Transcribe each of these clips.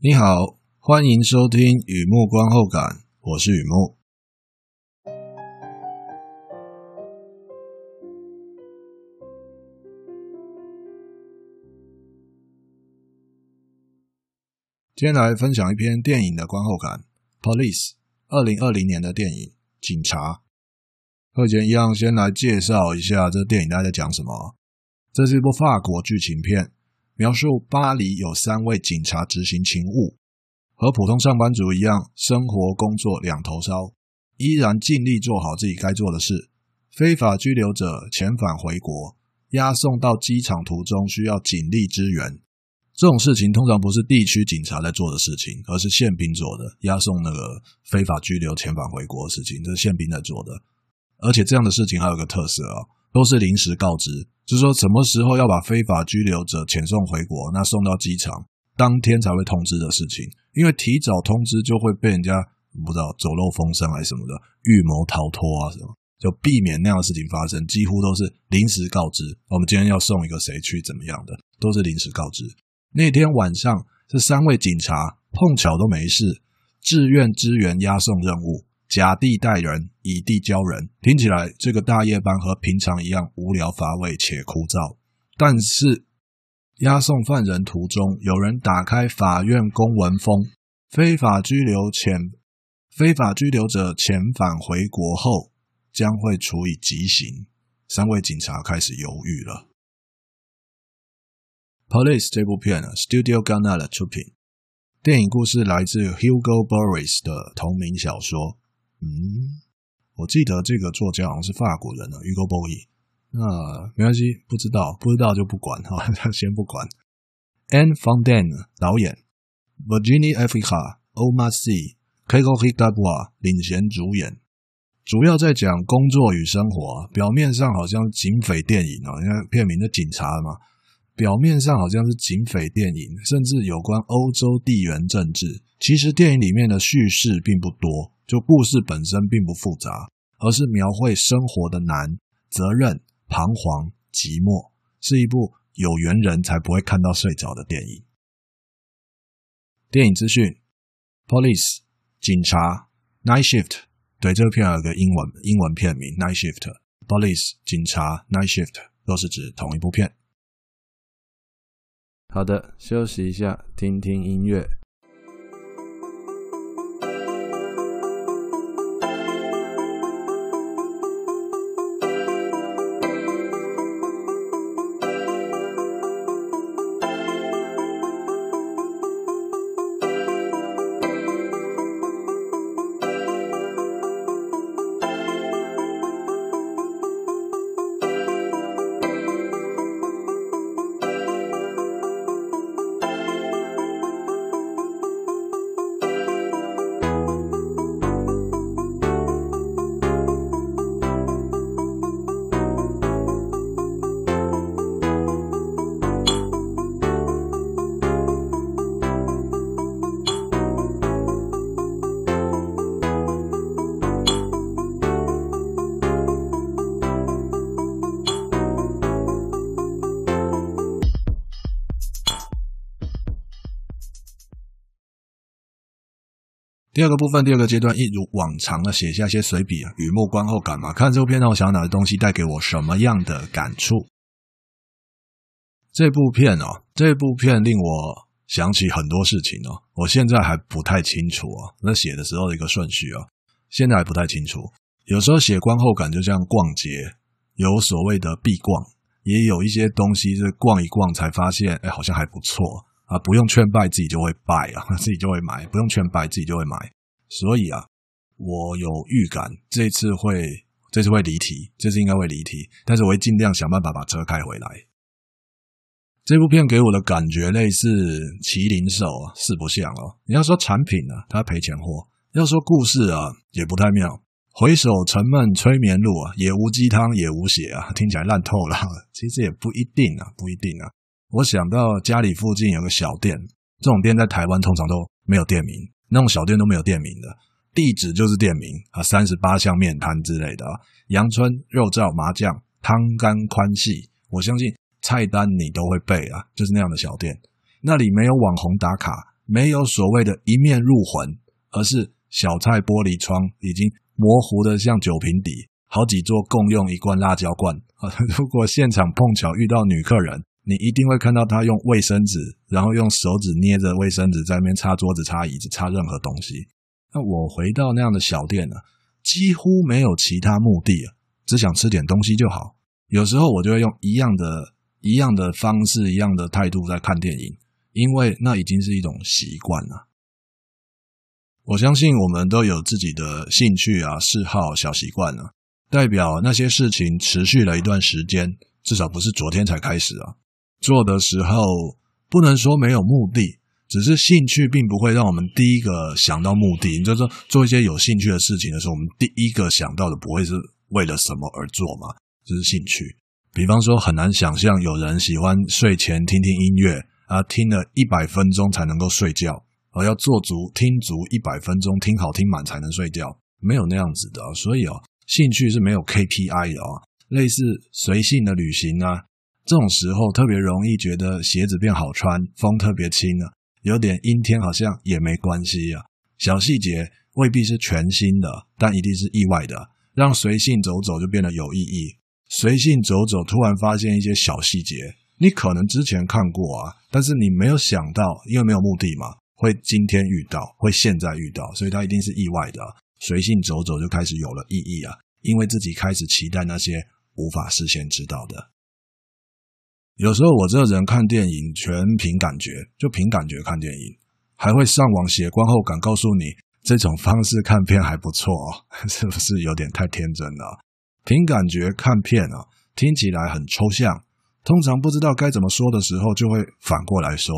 你好，欢迎收听雨木观后感，我是雨木。今天来分享一篇电影的观后感，《Police》，二零二零年的电影《警察》。和以前一样，先来介绍一下这电影大家在讲什么。这是一部法国剧情片。描述巴黎有三位警察执行勤务，和普通上班族一样，生活工作两头烧，依然尽力做好自己该做的事。非法居留者遣返回国，押送到机场途中需要警力支援。这种事情通常不是地区警察在做的事情，而是宪兵做的。押送那个非法居留遣返回国的事情，这是宪兵在做的。而且这样的事情还有个特色啊，都是临时告知。就是说，什么时候要把非法居留者遣送回国？那送到机场当天才会通知的事情，因为提早通知就会被人家不知道走漏风声还是什么的，预谋逃脱啊什么，就避免那样的事情发生。几乎都是临时告知，我们今天要送一个谁去怎么样的，都是临时告知。那天晚上，这三位警察碰巧都没事，自愿支援押送任务。甲地带人，乙地交人，听起来这个大夜班和平常一样无聊乏味且枯燥。但是押送犯人途中，有人打开法院公文封，非法拘留遣非法拘留者遣返回国后将会处以极刑。三位警察开始犹豫了。Police 这部片啊，Studio Ghana 出品，电影故事来自 Hugo Boris 的同名小说。嗯，我记得这个作家好像是法国人呢，Hugo Boy。那没关系，不知道，不知道就不管哈，先不管。Anne Fontaine 导演，Virginie Africa、Omar Sy、k i g o h i g a b o i 领衔主演，主要在讲工作与生活。表面上好像警匪电影啊，因为片名的警察嘛。表面上好像是警匪电影，甚至有关欧洲地缘政治。其实电影里面的叙事并不多。就故事本身并不复杂，而是描绘生活的难、责任、彷徨、寂寞，是一部有缘人才不会看到睡着的电影。电影资讯：Police 警察，Night Shift。对，这片有个英文英文片名 Night Shift。Police 警察，Night Shift 都是指同一部片。好的，休息一下，听听音乐。第二个部分，第二个阶段，一如往常的写下一些随笔啊，雨木观后感嘛。看这部片让我想到哪个东西，带给我什么样的感触？这部片哦，这部片令我想起很多事情哦。我现在还不太清楚啊，那写的时候的一个顺序啊，现在还不太清楚。有时候写观后感就像逛街，有所谓的必逛，也有一些东西是逛一逛才发现，哎，好像还不错。啊，不用劝败，自己就会 buy 啊，自己就会买；不用劝败，自己就会买。所以啊，我有预感这次会，这次会离题，这次应该会离题。但是我会尽量想办法把车开回来。这部片给我的感觉类似麒麟兽啊，四不像哦。你要说产品呢、啊，它赔钱货；要说故事啊，也不太妙。回首沉闷催眠录啊，也无鸡汤，也无血啊，听起来烂透了。其实也不一定啊，不一定啊。我想到家里附近有个小店，这种店在台湾通常都没有店名，那种小店都没有店名的，地址就是店名啊，三十八巷面摊之类的啊，阳春肉燥麻酱汤干宽细，我相信菜单你都会背啊，就是那样的小店，那里没有网红打卡，没有所谓的一面入魂，而是小菜玻璃窗已经模糊的像酒瓶底，好几桌共用一罐辣椒罐啊！如果现场碰巧遇到女客人，你一定会看到他用卫生纸，然后用手指捏着卫生纸在那边擦桌子、擦椅子、擦任何东西。那我回到那样的小店呢，几乎没有其他目的，只想吃点东西就好。有时候我就会用一样的、一样的方式、一样的态度在看电影，因为那已经是一种习惯了。我相信我们都有自己的兴趣啊、嗜好、小习惯了，代表那些事情持续了一段时间，至少不是昨天才开始啊。做的时候不能说没有目的。只是兴趣并不会让我们第一个想到目的，就是说做一些有兴趣的事情的时候，我们第一个想到的不会是为了什么而做嘛，就是兴趣。比方说，很难想象有人喜欢睡前听听音乐啊，听了一百分钟才能够睡觉，而要做足听足一百分钟，听好听满才能睡觉，没有那样子的啊。所以啊，兴趣是没有 KPI 的啊，类似随性的旅行啊，这种时候特别容易觉得鞋子变好穿，风特别轻啊。有点阴天，好像也没关系啊。小细节未必是全新的，但一定是意外的，让随性走走就变得有意义。随性走走，突然发现一些小细节，你可能之前看过啊，但是你没有想到，因为没有目的嘛，会今天遇到，会现在遇到，所以它一定是意外的。随性走走就开始有了意义啊，因为自己开始期待那些无法事先知道的。有时候我这个人看电影全凭感觉，就凭感觉看电影，还会上网写观后感，告诉你这种方式看片还不错哦，是不是有点太天真了？凭感觉看片啊，听起来很抽象，通常不知道该怎么说的时候，就会反过来说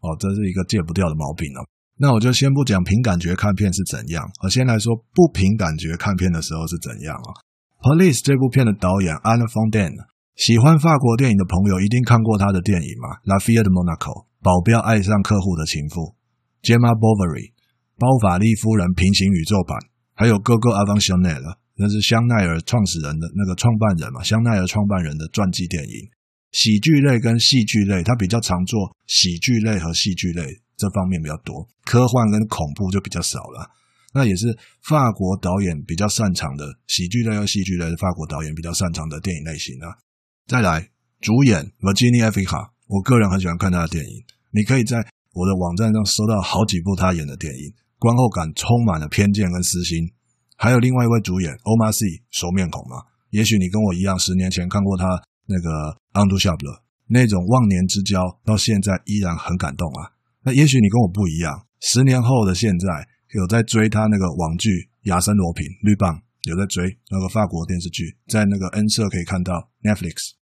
哦，这是一个戒不掉的毛病了。那我就先不讲凭感觉看片是怎样，我先来说不凭感觉看片的时候是怎样啊。Police 这部片的导演，Anna f o n d a n。喜欢法国电影的朋友一定看过他的电影嘛，《La Fille de Monaco》保镖爱上客户的情妇，《Gemma Bovary》包法利夫人平行宇宙版，还有《哥哥 Avant Chanel》，那是香奈儿创始人的那个创办人嘛，香奈儿创办人的传记电影。喜剧类跟戏剧类，他比较常做喜剧类和戏剧类这方面比较多，科幻跟恐怖就比较少了。那也是法国导演比较擅长的喜剧类和戏剧类的法国导演比较擅长的电影类型啊。再来，主演 Virginie Efira，我个人很喜欢看他的电影。你可以在我的网站上搜到好几部他演的电影，观后感充满了偏见跟私心。还有另外一位主演 Omar Sy，熟面孔嘛？也许你跟我一样，十年前看过他那个《Intouchable》，那种忘年之交，到现在依然很感动啊。那也许你跟我不一样，十年后的现在有在追他那个网剧《亚森罗苹绿棒》，有在追那个法国电视剧，在那个 N 社可以看到 Netflix。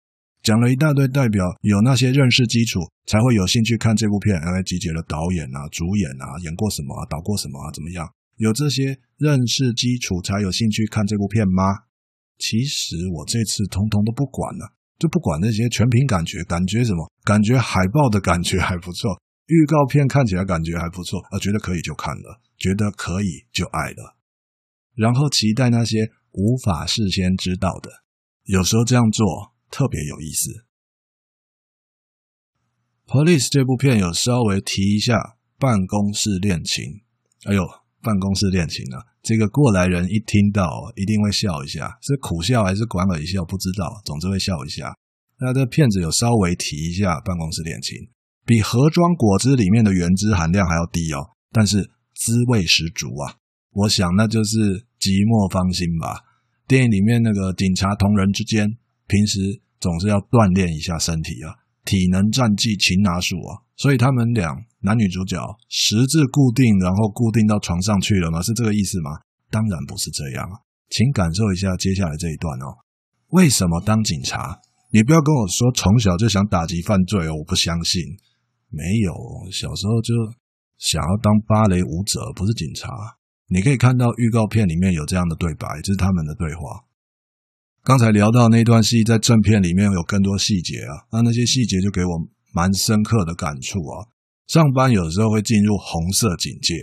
讲了一大堆，代表有那些认识基础才会有兴趣看这部片，而集结了导演啊、主演啊、演过什么啊、导过什么啊，怎么样？有这些认识基础才有兴趣看这部片吗？其实我这次通通都不管了，就不管那些，全凭感觉，感觉什么？感觉海报的感觉还不错，预告片看起来感觉还不错，啊，觉得可以就看了，觉得可以就爱了，然后期待那些无法事先知道的。有时候这样做。特别有意思。Police 这部片有稍微提一下办公室恋情。哎呦，办公室恋情啊！这个过来人一听到一定会笑一下，是苦笑还是莞尔一笑不知道，总之会笑一下。那这片子有稍微提一下办公室恋情，比盒装果汁里面的原汁含量还要低哦，但是滋味十足啊！我想那就是寂寞芳心吧。电影里面那个警察同仁之间。平时总是要锻炼一下身体啊，体能战绩擒拿术啊，所以他们俩男女主角十字固定，然后固定到床上去了吗？是这个意思吗？当然不是这样啊，请感受一下接下来这一段哦。为什么当警察？你不要跟我说从小就想打击犯罪哦，我不相信。没有，小时候就想要当芭蕾舞者，不是警察。你可以看到预告片里面有这样的对白，这是他们的对话。刚才聊到那段戏，在正片里面有更多细节啊，那那些细节就给我蛮深刻的感触啊。上班有时候会进入红色警戒，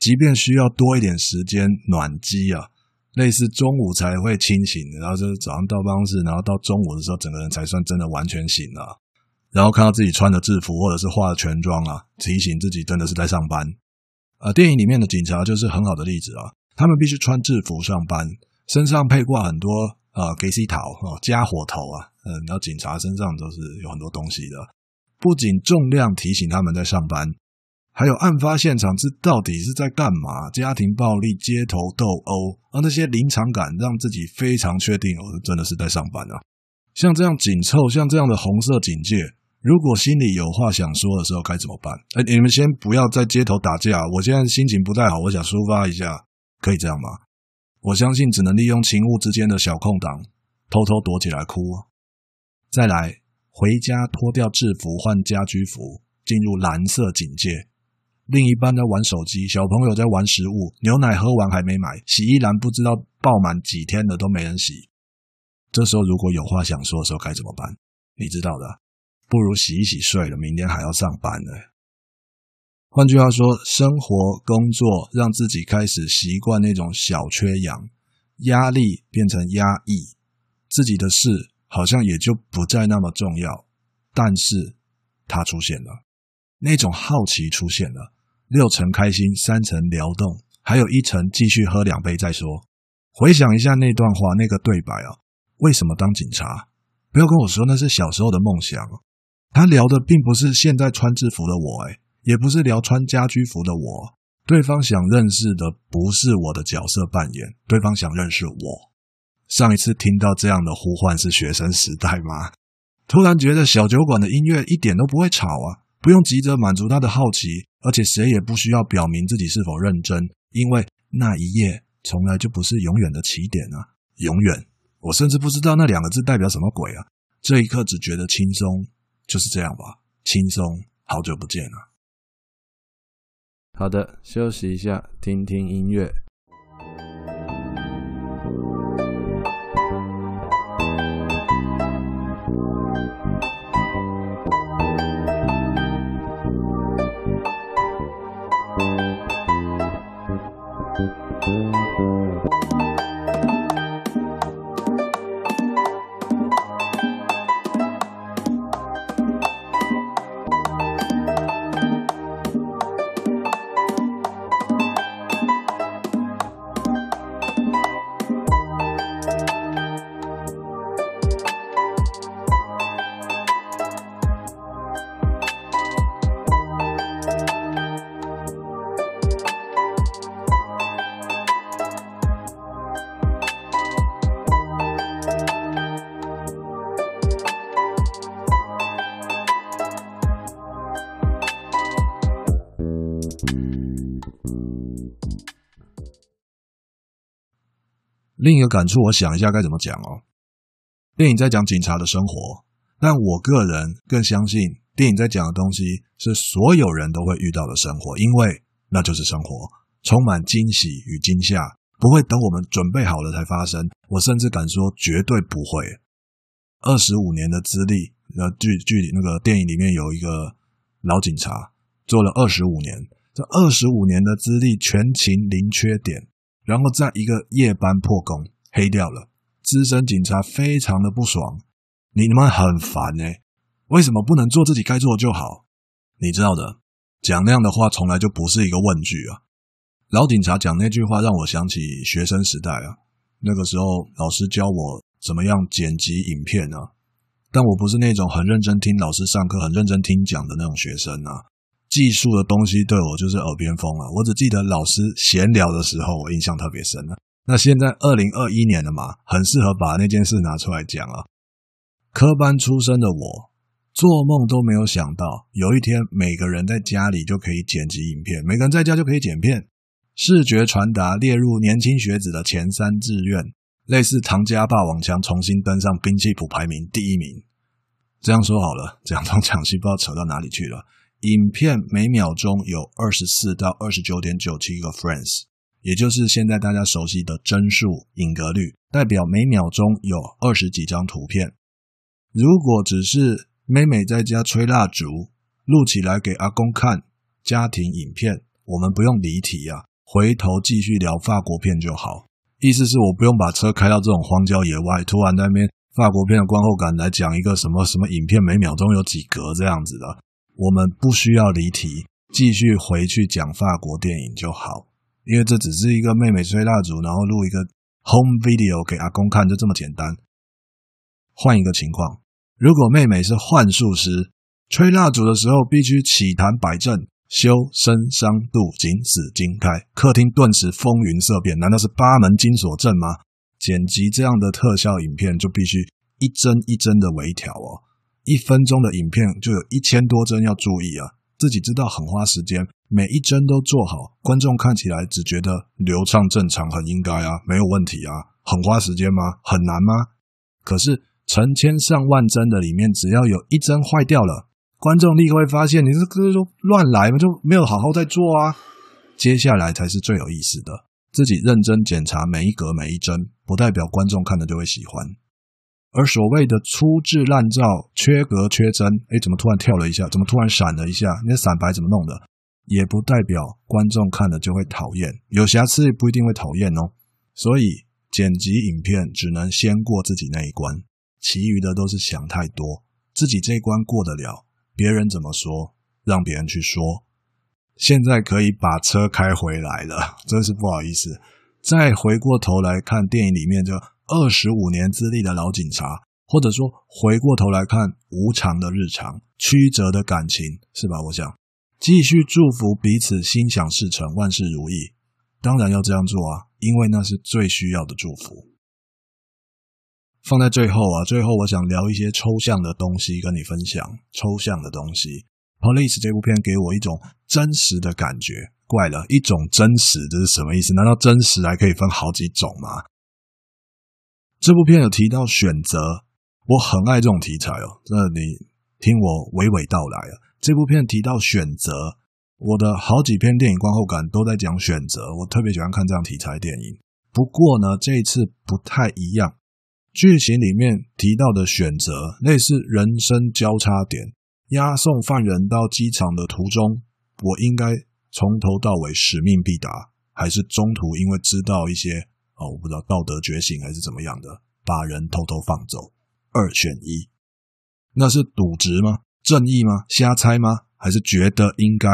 即便需要多一点时间暖机啊，类似中午才会清醒，然后就是早上到办公室，然后到中午的时候，整个人才算真的完全醒了。然后看到自己穿的制服或者是化了全妆啊，提醒自己真的是在上班。呃，电影里面的警察就是很好的例子啊，他们必须穿制服上班，身上配挂很多呃给西桃哦，家伙头啊，嗯，然后警察身上都是有很多东西的，不仅重量提醒他们在上班，还有案发现场这到底是在干嘛？家庭暴力、街头斗殴，而那些临场感让自己非常确定，我真的是在上班啊。像这样紧凑，像这样的红色警戒。如果心里有话想说的时候该怎么办？哎，你们先不要在街头打架。我现在心情不太好，我想抒发一下，可以这样吗？我相信只能利用勤务之间的小空档，偷偷躲起来哭。再来，回家脱掉制服，换家居服，进入蓝色警戒。另一半在玩手机，小朋友在玩食物，牛奶喝完还没买，洗衣篮不知道爆满几天了都没人洗。这时候如果有话想说的时候该怎么办？你知道的。不如洗一洗睡了，明天还要上班呢。换句话说，生活工作让自己开始习惯那种小缺氧，压力变成压抑，自己的事好像也就不再那么重要。但是它出现了，那种好奇出现了，六成开心，三成撩动，还有一成继续喝两杯再说。回想一下那段话，那个对白啊，为什么当警察？不要跟我说那是小时候的梦想。他聊的并不是现在穿制服的我，诶，也不是聊穿家居服的我。对方想认识的不是我的角色扮演，对方想认识我。上一次听到这样的呼唤是学生时代吗？突然觉得小酒馆的音乐一点都不会吵啊，不用急着满足他的好奇，而且谁也不需要表明自己是否认真，因为那一夜从来就不是永远的起点啊，永远。我甚至不知道那两个字代表什么鬼啊，这一刻只觉得轻松。就是这样吧，轻松。好久不见了。好的，休息一下，听听音乐。另一个感触，我想一下该怎么讲哦。电影在讲警察的生活，但我个人更相信电影在讲的东西是所有人都会遇到的生活，因为那就是生活，充满惊喜与惊吓，不会等我们准备好了才发生。我甚至敢说，绝对不会。二十五年的资历，呃，剧剧里那个电影里面有一个老警察，做了二十五年，这二十五年的资历全勤零缺点。然后在一个夜班破功，黑掉了。资深警察非常的不爽，你们很烦欸，为什么不能做自己该做的就好？你知道的，讲那样的话从来就不是一个问句啊。老警察讲那句话让我想起学生时代啊，那个时候老师教我怎么样剪辑影片啊，但我不是那种很认真听老师上课、很认真听讲的那种学生啊。技术的东西对我就是耳边风了。我只记得老师闲聊的时候，我印象特别深了。那现在二零二一年了嘛，很适合把那件事拿出来讲啊。科班出身的我，做梦都没有想到，有一天每个人在家里就可以剪辑影片，每个人在家就可以剪片，视觉传达列入年轻学子的前三志愿，类似唐家霸王枪重新登上兵器谱排名第一名。这样说好了，这样从抢戏不知道扯到哪里去了。影片每秒钟有二十四到二十九点九七个 frames，也就是现在大家熟悉的帧数影格率，代表每秒钟有二十几张图片。如果只是妹妹在家吹蜡烛，录起来给阿公看，家庭影片，我们不用离题啊，回头继续聊法国片就好。意思是我不用把车开到这种荒郊野外，突然在那边法国片的观后感来讲一个什么什么影片每秒钟有几格这样子的，我们不需要离题，继续回去讲法国电影就好，因为这只是一个妹妹吹蜡烛，然后录一个 home video 给阿公看，就这么简单。换一个情况，如果妹妹是幻术师，吹蜡烛的时候必须起坛摆正。修身伤度紧死金开，客厅顿时风云色变。难道是八门金锁阵吗？剪辑这样的特效影片就必须一帧一帧的微调哦。一分钟的影片就有一千多帧要注意啊！自己知道很花时间，每一帧都做好，观众看起来只觉得流畅正常，很应该啊，没有问题啊。很花时间吗？很难吗？可是成千上万帧的里面，只要有一帧坏掉了。观众立刻会发现，你这个就乱来嘛，就没有好好在做啊。接下来才是最有意思的，自己认真检查每一格每一帧，不代表观众看了就会喜欢。而所谓的粗制滥造、缺格缺帧，哎，怎么突然跳了一下？怎么突然闪了一下？那闪白怎么弄的？也不代表观众看了就会讨厌，有瑕疵也不一定会讨厌哦。所以剪辑影片只能先过自己那一关，其余的都是想太多，自己这一关过得了。别人怎么说，让别人去说。现在可以把车开回来了，真是不好意思。再回过头来看电影里面就二十五年资历的老警察，或者说回过头来看无常的日常、曲折的感情，是吧？我想继续祝福彼此心想事成、万事如意。当然要这样做啊，因为那是最需要的祝福。放在最后啊，最后我想聊一些抽象的东西跟你分享。抽象的东西，《Police》这部片给我一种真实的感觉。怪了，一种真实，这是什么意思？难道真实还可以分好几种吗？这部片有提到选择，我很爱这种题材哦。那你听我娓娓道来啊。这部片提到选择，我的好几篇电影观后感都在讲选择。我特别喜欢看这样题材电影。不过呢，这一次不太一样。剧情里面提到的选择，类似人生交叉点，押送犯人到机场的途中，我应该从头到尾使命必达，还是中途因为知道一些哦，我不知道道德觉醒还是怎么样的，把人偷偷放走？二选一，那是赌值吗？正义吗？瞎猜吗？还是觉得应该？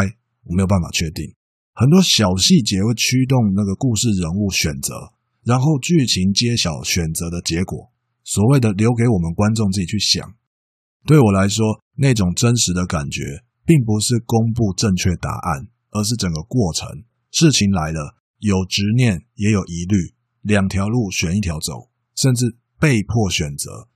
我没有办法确定。很多小细节会驱动那个故事人物选择。然后剧情揭晓选择的结果，所谓的留给我们观众自己去想。对我来说，那种真实的感觉，并不是公布正确答案，而是整个过程。事情来了，有执念，也有疑虑，两条路选一条走，甚至被迫选择。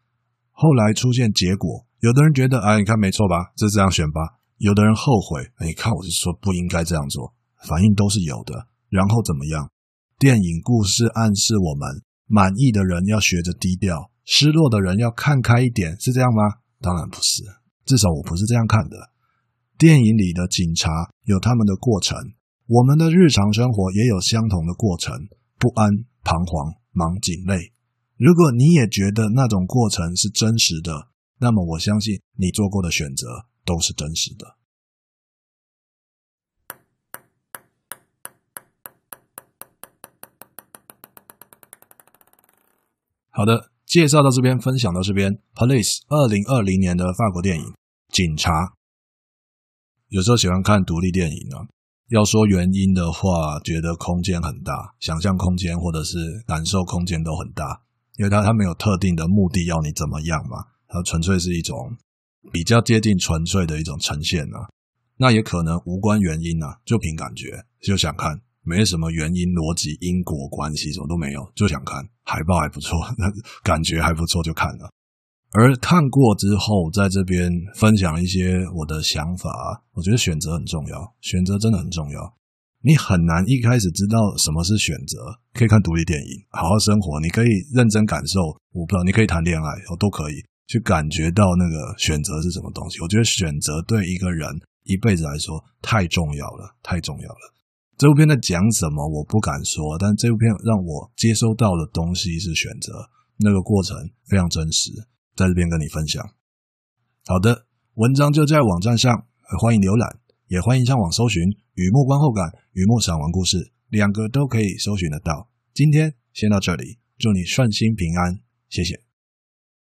后来出现结果，有的人觉得，哎，你看没错吧，就这样选吧。有的人后悔，哎，你看我是说不应该这样做，反应都是有的。然后怎么样？电影故事暗示我们：满意的人要学着低调，失落的人要看开一点，是这样吗？当然不是，至少我不是这样看的。电影里的警察有他们的过程，我们的日常生活也有相同的过程：不安、彷徨、忙、紧、累。如果你也觉得那种过程是真实的，那么我相信你做过的选择都是真实的。好的，介绍到这边，分享到这边。Police 二零二零年的法国电影《警察》，有时候喜欢看独立电影啊。要说原因的话，觉得空间很大，想象空间或者是感受空间都很大，因为它它没有特定的目的要你怎么样嘛，它纯粹是一种比较接近纯粹的一种呈现啊。那也可能无关原因啊，就凭感觉就想看。没什么原因、逻辑、因果关系，什么都没有，就想看海报还不错，那感觉还不错，就看了。而看过之后，在这边分享一些我的想法，我觉得选择很重要，选择真的很重要。你很难一开始知道什么是选择，可以看独立电影，好好生活，你可以认真感受。我不知道，你可以谈恋爱，我都可以去感觉到那个选择是什么东西。我觉得选择对一个人一辈子来说太重要了，太重要了。这部片在讲什么？我不敢说，但这部片让我接收到的东西是选择，那个过程非常真实，在这边跟你分享。好的，文章就在网站上，欢迎浏览，也欢迎上网搜寻《雨幕观后感》《雨幕散文故事》，两个都可以搜寻得到。今天先到这里，祝你顺心平安，谢谢。